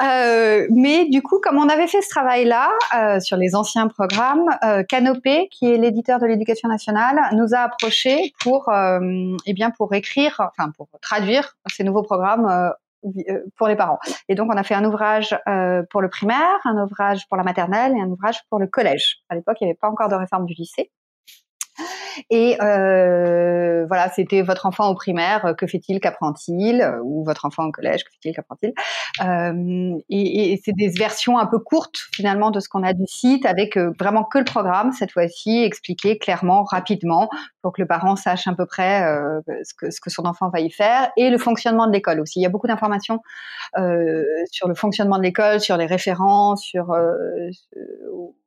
euh, mais du coup, comme on avait fait ce travail-là euh, sur les anciens programmes, euh, Canopé, qui est l'éditeur de l'éducation nationale, nous a approchés pour, euh, eh bien, pour écrire, enfin pour traduire ces nouveaux programmes euh, pour les parents. Et donc, on a fait un ouvrage pour le primaire, un ouvrage pour la maternelle et un ouvrage pour le collège. À l'époque, il n'y avait pas encore de réforme du lycée. Et euh, voilà, c'était votre enfant au primaire, euh, que fait-il, qu'apprend-il Ou votre enfant au collège, que fait-il, qu'apprend-il euh, Et, et c'est des versions un peu courtes finalement de ce qu'on a du site, avec euh, vraiment que le programme cette fois-ci, expliqué clairement, rapidement, pour que le parent sache à peu près euh, ce, que, ce que son enfant va y faire, et le fonctionnement de l'école aussi. Il y a beaucoup d'informations euh, sur le fonctionnement de l'école, sur les référents, sur,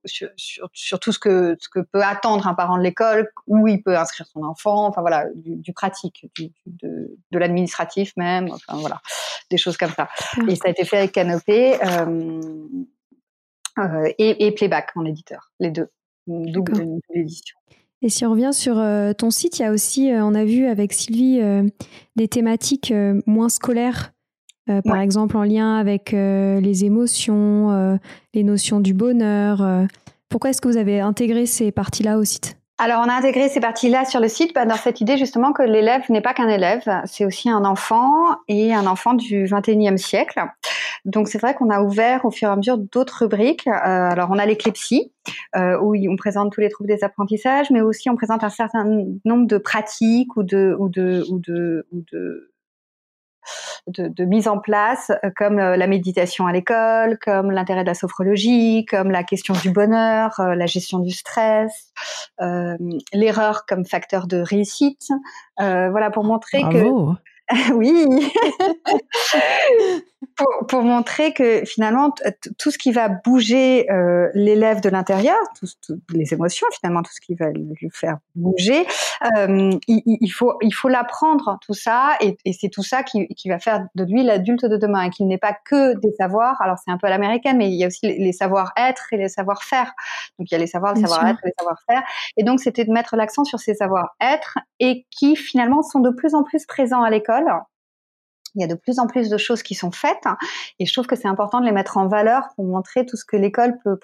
sur, sur, sur, tout ce que, ce que peut attendre un parent de l'école où il peut inscrire son enfant, enfin voilà, du, pratique, du, de, de l'administratif même, enfin voilà, des choses comme ça. Et ça a été fait avec Canopé. Euh, et, playback en éditeur, les deux, double édition. Et si on revient sur ton site, il y a aussi, on a vu avec Sylvie, des thématiques moins scolaires, par exemple en lien avec les émotions, les notions du bonheur. pourquoi est-ce que vous avez intégré ces parties-là au site? Alors, on a intégré ces parties-là sur le site bah, dans cette idée justement que l'élève n'est pas qu'un élève, c'est aussi un enfant et un enfant du 21e siècle. Donc, c'est vrai qu'on a ouvert au fur et à mesure d'autres rubriques. Euh, alors, on a l'éclipsie, euh, où on présente tous les troubles des apprentissages, mais aussi on présente un certain nombre de pratiques ou de, ou de, ou de, ou de de, de, mise en place, euh, comme euh, la méditation à l'école, comme l'intérêt de la sophrologie, comme la question du bonheur, euh, la gestion du stress, euh, l'erreur comme facteur de réussite. Euh, voilà, pour montrer Bravo. que <laughs> oui, <laughs> pour, pour, montrer que finalement tout ce qui va bouger euh, l'élève de l'intérieur, les émotions finalement, tout ce qui va le faire bouger, euh, il, il, faut il faut l'apprendre tout ça et, et c'est tout ça qui, qui, va faire de lui l'adulte de demain et qu'il n'est pas que des savoirs. Alors c'est un peu à l'américaine, mais il y a aussi les, savoir-être et les savoir-faire. Donc il y a les savoirs, les savoir-être les savoir-faire. Et donc c'était de mettre l'accent sur ces savoir-être et qui finalement sont de plus en plus présents à l'école il y a de plus en plus de choses qui sont faites et je trouve que c'est important de les mettre en valeur pour montrer tout ce que l'école peut,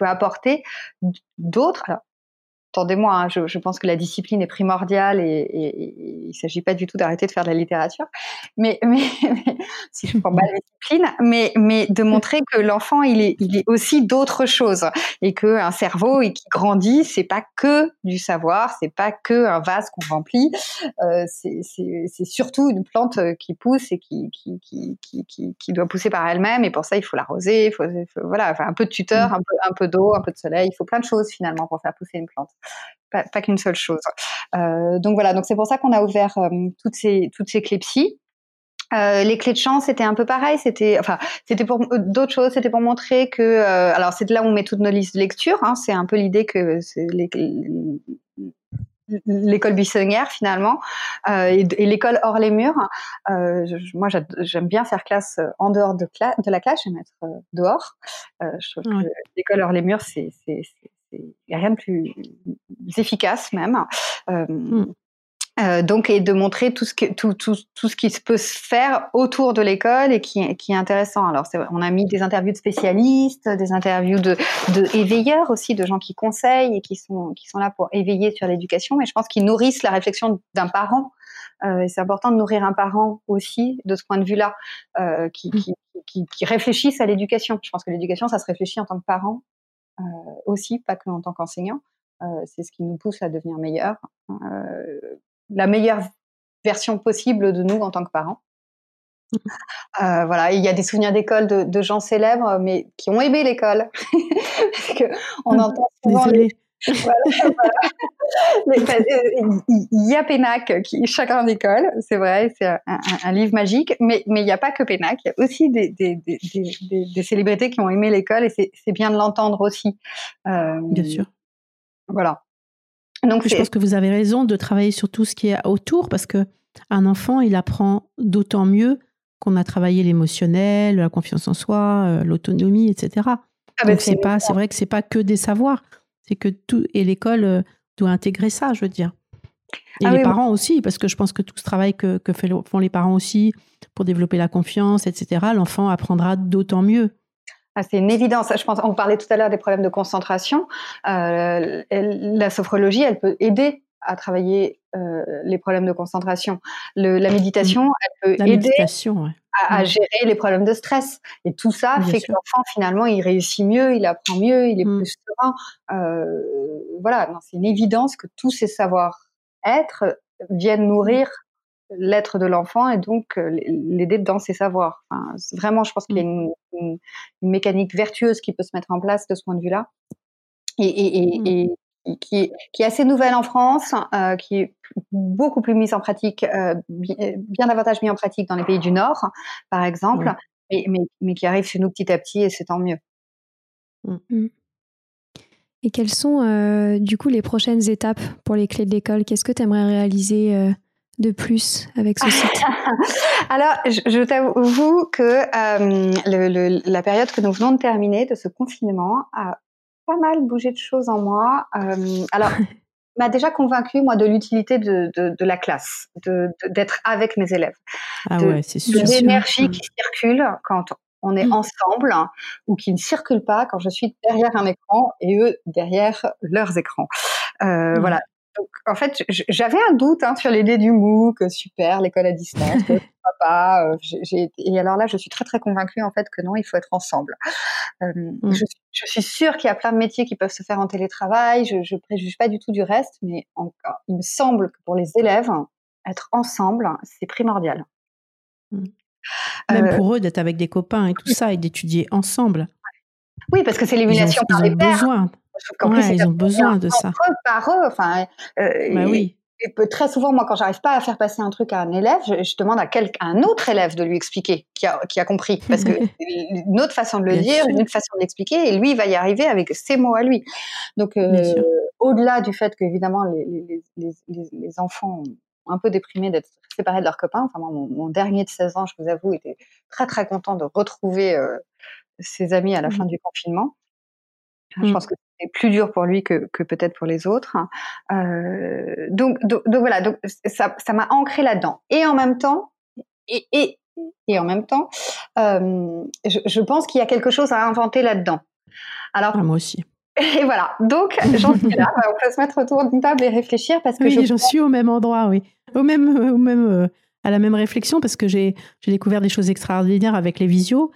apporter d'autres. Attendez-moi, hein, je, je, pense que la discipline est primordiale et, et, et il ne s'agit pas du tout d'arrêter de faire de la littérature, mais, <laughs> mais, mais si je prends pas la discipline, mais, mais de montrer que l'enfant il est, il est aussi d'autres choses et que un cerveau et qui grandit, c'est pas que du savoir, c'est pas que un vase qu'on remplit, euh, c'est surtout une plante qui pousse et qui, qui, qui, qui, qui doit pousser par elle-même et pour ça il faut l'arroser, il faut, voilà, enfin, un peu de tuteur, un peu, un peu d'eau, un peu de soleil, il faut plein de choses finalement pour faire pousser une plante pas, pas qu'une seule chose. Euh, donc voilà, donc c'est pour ça qu'on a ouvert euh, toutes ces toutes ces clépsies. Euh, les clés de chance, c'était un peu pareil. C'était, enfin, c'était pour euh, d'autres choses. C'était pour montrer que, euh, alors c'est là où on met toutes nos listes de lecture. Hein, c'est un peu l'idée que c'est l'école buissonnière finalement et, et l'école hors les murs. Je, moi, j'aime bien faire classe en dehors de, de la classe, j'aime être dehors. je trouve que l'école hors les murs, c'est n'y a rien de plus efficace même. Euh, mm. euh, donc, et de montrer tout ce, que, tout, tout, tout ce qui peut se faire autour de l'école et qui, qui est intéressant. Alors, est, on a mis des interviews de spécialistes, des interviews de, de éveilleurs aussi, de gens qui conseillent et qui sont, qui sont là pour éveiller sur l'éducation, mais je pense qu'ils nourrissent la réflexion d'un parent. Euh, c'est important de nourrir un parent aussi de ce point de vue-là, euh, qui, qui, qui, réfléchissent à l'éducation. Je pense que l'éducation, ça se réfléchit en tant que parent aussi, pas que en tant qu'enseignant. Euh, c'est ce qui nous pousse à devenir meilleurs, euh, la meilleure version possible de nous en tant que parents. <laughs> Euh, voilà, il y a des souvenirs d'école de, de, gens célèbres, mais qui ont aimé l'école. <laughs> on ah, entend souvent les, <laughs> il y a Pénac qui chacun en école, c'est vrai, c'est un, un, livre magique, mais mais il n'y a pas que Pénac, il y a aussi des, des, des, des célébrités qui ont aimé l'école et c'est bien de l'entendre aussi. Euh, bien sûr. Voilà. Donc je pense que vous avez raison de travailler sur tout ce qui est autour parce que un enfant il apprend d'autant mieux qu'on a travaillé l'émotionnel, la confiance en soi, euh, l'autonomie, etc. Ah ben c'est pas, c'est vrai que c'est pas que des savoirs. C'est que tout et l'école euh, doit intégrer ça, je veux dire. Et ah les parents aussi, parce que je pense que tout ce travail que, que font les parents aussi pour développer la confiance, etc., l'enfant apprendra d'autant mieux. Ah, c'est une évidence. Je pense, on parlait tout à l'heure des problèmes de concentration. Euh, la sophrologie, elle peut aider à travailler euh, les problèmes de concentration. Le, la méditation, elle peut aider à, à, mm. gérer les problèmes de stress. Et tout ça Bien fait sûr. que l'enfant, finalement, il réussit mieux, il apprend mieux, il est mm. plus serein. Euh, voilà, c'est une évidence que tous ces savoir-être viennent nourrir l'être de l'enfant et donc euh, l'aider dans ses savoirs. Enfin, vraiment, je pense qu'il y a mm. une, une, une, mécanique vertueuse qui peut se mettre en place de ce point de vue-là. Et, et, et, et, qui est, qui est assez nouvelle en France, euh, qui est beaucoup plus mise en pratique, euh, bien, bien, davantage mise en pratique dans les pays du Nord, par exemple, mais, mais, mais, qui arrive chez nous petit à petit et c'est tant mieux. Mmh. mmh. Et quelles sont euh, du coup les prochaines étapes pour les clés de l'école? Qu'est-ce que tu aimerais réaliser euh, de plus avec ce site? <laughs> Alors, je, t'avoue que euh, la période que nous venons de terminer, de ce confinement, a pas mal bougé de choses en moi. Euh, alors, <laughs> m'a déjà convaincu moi de l'utilité de, la classe, d'être avec mes élèves, ah ouais, c'est sûr, de l'énergie qui circule quand on est mmh. ensemble ou qui ne circule pas quand je suis derrière un écran et eux derrière leurs écrans. Euh, voilà, donc, en fait, j'avais un doute hein, sur l'idée du MOOC, super, l'école à distance, <laughs> papa. Euh, et alors là, je suis très très convaincue en fait que non, il faut être ensemble. Euh, mmh. je, suis sûre qu'il y a plein de métiers qui peuvent se faire en télétravail. Je, je préjuge pas du tout du reste, mais encore, il me semble que pour les élèves, être ensemble, c'est primordial. Mmh. Même euh, pour eux d'être avec des copains et tout ça et d'étudier ensemble. Oui, parce que c'est l'émulation par les pairs. Besoin ils ont besoin de ça. Eux, par eux, enfin. Euh, bah oui. Très souvent, moi, quand j'arrive pas à faire passer un truc à un élève, je, demande à, quel, un autre élève de lui expliquer, qui a, qui a compris. Parce que <laughs> une autre façon de le dire, une autre façon de l'expliquer, et lui, il va y arriver avec ses mots à lui. Donc, euh, au-delà du fait qu'évidemment, les, les, les, les, enfants ont un peu déprimés d'être séparés de leurs copains, enfin, moi, mon, dernier de 16 ans, je vous avoue, était très, très content de retrouver euh, ses amis à la mmh. fin du confinement. Je mmh. pense que c'est plus dur pour lui que, que peut-être pour les autres. Euh, donc, donc, voilà, donc ça, ça m'a ancré là-dedans. Et en même temps, et, et, et en même temps, euh, je, je, pense qu'il y a quelque chose à inventer là-dedans. Alors, ah, moi aussi. <laughs> Et voilà, donc j'en suis là. <laughs> On peut se mettre autour d'une table et réfléchir parce que oui, j'en suis au même endroit, oui, au même, au même, euh, à la même réflexion parce que j'ai découvert des choses extraordinaires avec les visios.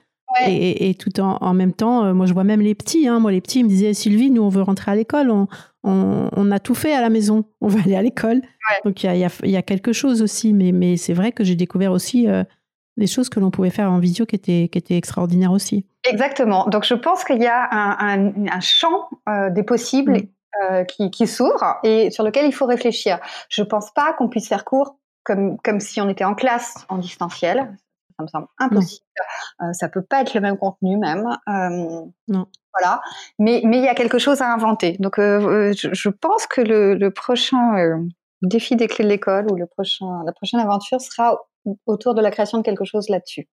Et, tout en, en, même temps, euh, moi je vois même les petits. Hein, moi les petits ils me disaient Sylvie, nous on veut rentrer à l'école, on, on, a tout fait à la maison, <laughs> on va aller à l'école. Donc il y a, y a, quelque chose aussi, mais, mais c'est vrai que j'ai découvert aussi euh, des choses que l'on pouvait faire en visio qui étaient, qui étaient extraordinaires aussi. Exactement. Donc je pense qu'il y a un, un, champ euh, des possibles. Mm. qui, qui s'ouvre et sur lequel il faut réfléchir. Je pense pas qu'on puisse faire court comme, comme si on était en classe en distanciel ça me semble impossible. Euh, ça peut pas être le même contenu même. Euh, non. Voilà. Mais mais il y a quelque chose à inventer. Donc euh, je, pense que le, prochain défi des clés de l'école ou le prochain la prochaine aventure sera autour de la création de quelque chose là-dessus,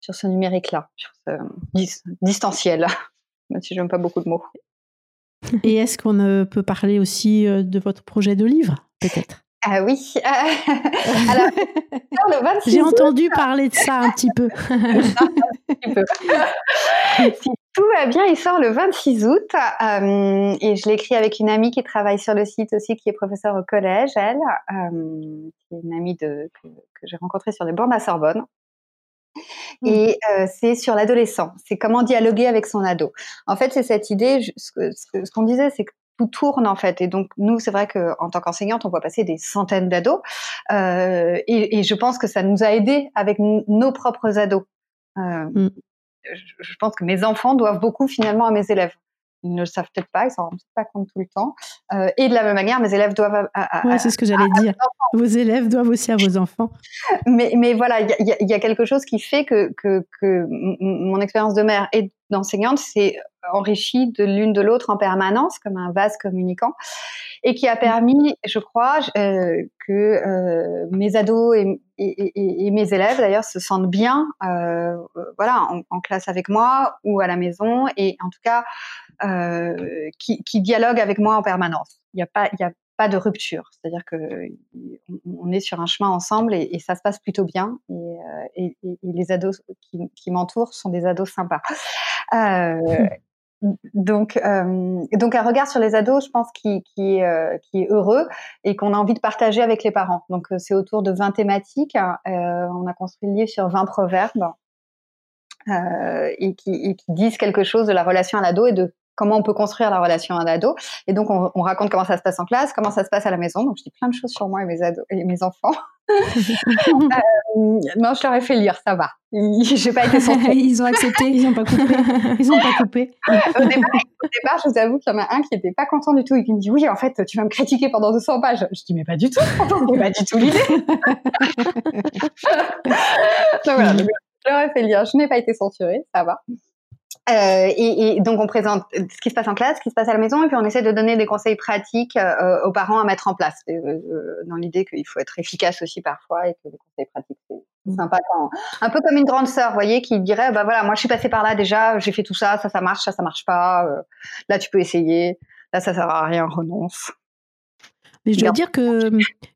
sur ce numérique-là, sur ce distanciel. <laughs> Même si j'aime pas beaucoup de mots. Et est-ce qu'on peut parler aussi de votre projet de livre, peut-être? Ah oui. <laughs> Alors, J'ai entendu parler de ça un petit peu. <laughs> <laughs> si tout va bien, il sort le 26 août euh, et je l'écris avec une amie qui travaille sur le site aussi, qui est professeure au collège, elle, euh, qui est une amie de, que, j'ai rencontrée sur les bords de la Sorbonne. Mmh. Et euh, c'est sur l'adolescent. C'est comment dialoguer avec son ado. En fait, c'est cette idée. Ce qu'on disait, c'est que tout tourne en fait. Et donc nous, c'est vrai qu'en tant qu'enseignante, on voit passer des centaines d'ados, euh, et, et, je pense que ça nous a aidés avec nos propres ados. Euh, mm. je, pense que mes enfants doivent beaucoup finalement à mes élèves. Ils ne le savent peut-être pas, ils s'en rendent pas compte tout le temps. Euh, et de la même manière, mes élèves doivent. À, c'est ce que j'allais dire. Vos élèves doivent aussi à vos enfants. <laughs> Mais, mais voilà, il y a, y a, quelque chose qui fait que, que, que mon expérience de mère et d'enseignante s'est enrichie de l'une de l'autre en permanence, comme un vase communicant, et qui a permis, je crois, euh, que euh, mes ados et, et, et, mes élèves, d'ailleurs, se sentent bien, euh, voilà, en, en, classe avec moi ou à la maison, et en tout cas, euh, qui, qui dialoguent avec moi en permanence. Il n'y a pas, il y a pas de rupture. C'est-à-dire que on est sur un chemin ensemble et, et ça se passe plutôt bien. Et, euh, et, et les ados qui, qui m'entourent sont des ados sympas. Euh, donc, euh, donc un regard sur les ados, je pense, qui, qui, euh, qui est heureux et qu'on a envie de partager avec les parents. Donc, euh, c'est autour de 20 thématiques. on a construit le livre sur 20 proverbes et qui, et, qui, disent quelque chose de la relation à l'ado et de comment on peut construire la relation à l'ado. Et donc, on, on, raconte comment ça se passe en classe, comment ça se passe à la maison. Donc, je dis plein de choses sur moi et mes ados et mes enfants. <laughs> euh, non, je leur ai fait lire, ça va. J'ai pas été censurée. <laughs> ils ont accepté, ils ont pas coupé. Ils ont pas coupé. au, départ, au, départ, je vous avoue qu'il y en a un qui était pas content du tout et qui me dit oui, en fait, tu vas me critiquer pendant 200 pages. Je dis mais pas du tout. C'est pas du tout l'idée. <laughs> donc voilà, je leur ai fait lire. Je n'ai pas été censurée, ça va. Euh, et, donc on présente ce qui se passe en classe, ce qui se passe à la maison, et puis on essaie de donner des conseils pratiques euh, aux parents à mettre en place, euh, dans l'idée qu'il faut être efficace aussi parfois et que les conseils pratiques c'est mmh. sympa quand, un peu comme une grande sœur, vous voyez, qui dirait bah voilà, moi je suis passée par là déjà, j'ai fait tout ça, ça ça marche, ça ça marche pas, là tu peux essayer, là ça sert à rien, renonce. Mais je dois dire que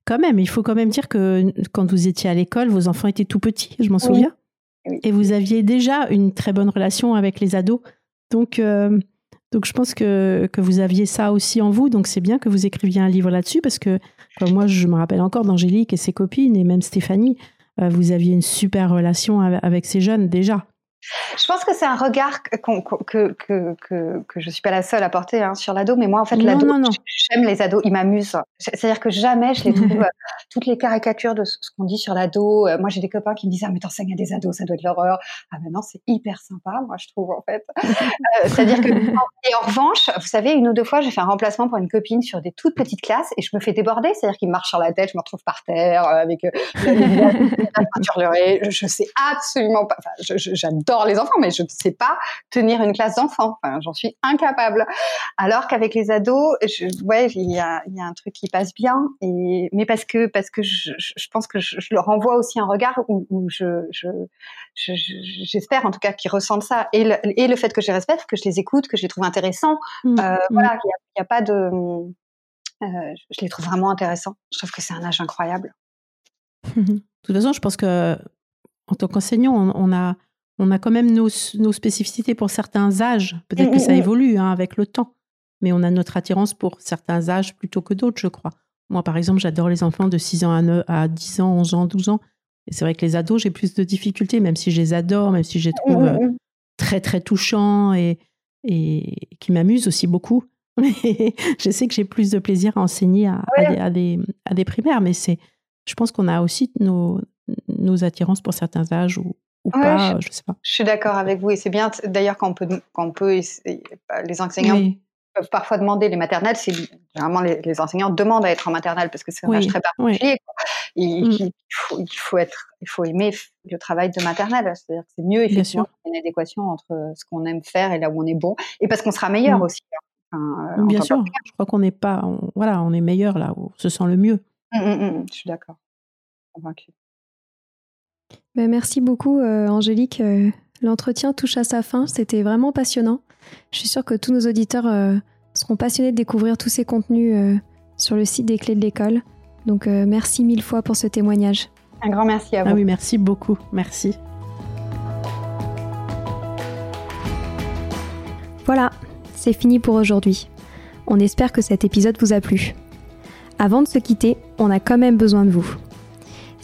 quand même, il faut quand même dire que quand vous étiez à l'école, vos enfants étaient tout petits, je m'en souviens. Et vous aviez déjà une très bonne relation avec les ados. Donc, euh, je pense que, que vous aviez ça aussi en vous. Donc c'est bien que vous écriviez un livre là-dessus parce que moi, je me rappelle encore d'Angélique et ses copines et même Stéphanie, euh, vous aviez une super relation avec ces jeunes déjà. Je pense que c'est un regard que, que, que, que, que je suis pas la seule à porter hein, sur l'ado, mais moi, en fait, l'ado, j'aime les ados, ils m'amusent. C'est-à-dire que jamais je les trouve, <laughs> euh, toutes les caricatures de ce qu'on dit sur l'ado. Euh, moi, j'ai des copains qui me disent, ah, mais t'enseignes à des ados, ça doit être l'horreur. Ah, ben non, c'est hyper sympa, moi, je trouve, en fait. <laughs> Euh, c'est-à-dire que, et en revanche, vous savez, une ou deux fois, j'ai fait un remplacement pour une copine sur des toutes petites classes et je me fais déborder. C'est-à-dire qu'ils marchent sur la tête, je me retrouve par terre, avec la peinture Je sais absolument pas, enfin, j'adore les enfants, mais je ne sais pas tenir une classe d'enfants. Enfin, j'en suis incapable. Alors qu'avec les ados, je, ouais, il y a, y a, un truc qui passe bien. Et, mais parce que, parce que je, je pense que je, leur envoie aussi un regard où, où je, j'espère en tout cas qu'ils ressentent ça. Et le, et le fait que je les respecte, que je les écoute, que je les trouve intéressants. Mmh, euh, mmh. Voilà, il n'y a, a, pas de. Euh, je les trouve vraiment intéressants. Je trouve que c'est un âge incroyable. <laughs> de toute façon, je pense que en tant qu'enseignant, on, a on a quand même nos, spécificités pour certains âges. Peut-être que ça évolue hein, avec le temps, mais on a notre attirance pour certains âges plutôt que d'autres, je crois. Moi, par exemple, j'adore les enfants de 6 ans à, 10 ans, 11 ans, 12 ans. Et c'est vrai que les ados, j'ai plus de difficultés, même si je les adore, même si je les trouve euh, très, très touchants et, et qui m'amusent aussi beaucoup. <laughs> Je sais que j'ai plus de plaisir à enseigner à, à, des, à, des, primaires, mais c'est, je pense qu'on a aussi nos, nos attirances pour certains âges ou, ou pas, je, sais pas. Je suis d'accord avec vous et c'est bien d'ailleurs quand on peut, quand on peut bah, les enseignants peuvent parfois demander les maternelles, c'est généralement les, enseignants demandent à être en maternelle parce que c'est un âge très particulier. Mmh. il, faut, il, faut, être, il faut aimer le travail de maternelle, c'est-à-dire que c'est mieux effectivement une adéquation entre ce qu'on aime faire et là où on est bon et parce qu'on sera meilleur mmh. aussi. Hein, euh, bien sûr, je crois qu'on n'est pas, voilà, on est meilleur là où on se sent le mieux. Mmh, je suis d'accord, convaincue. Ben, merci beaucoup, euh, Angélique. Euh, l'entretien touche à sa fin. C'était vraiment passionnant. Je suis sûre que tous nos auditeurs euh, seront passionnés de découvrir tous ces contenus sur le site des clés de l'école. Donc, merci mille fois pour ce témoignage. Un grand merci à vous. Ah oui, merci beaucoup. Merci. Voilà, c'est fini pour aujourd'hui. On espère que cet épisode vous a plu. Avant de se quitter, on a quand même besoin de vous.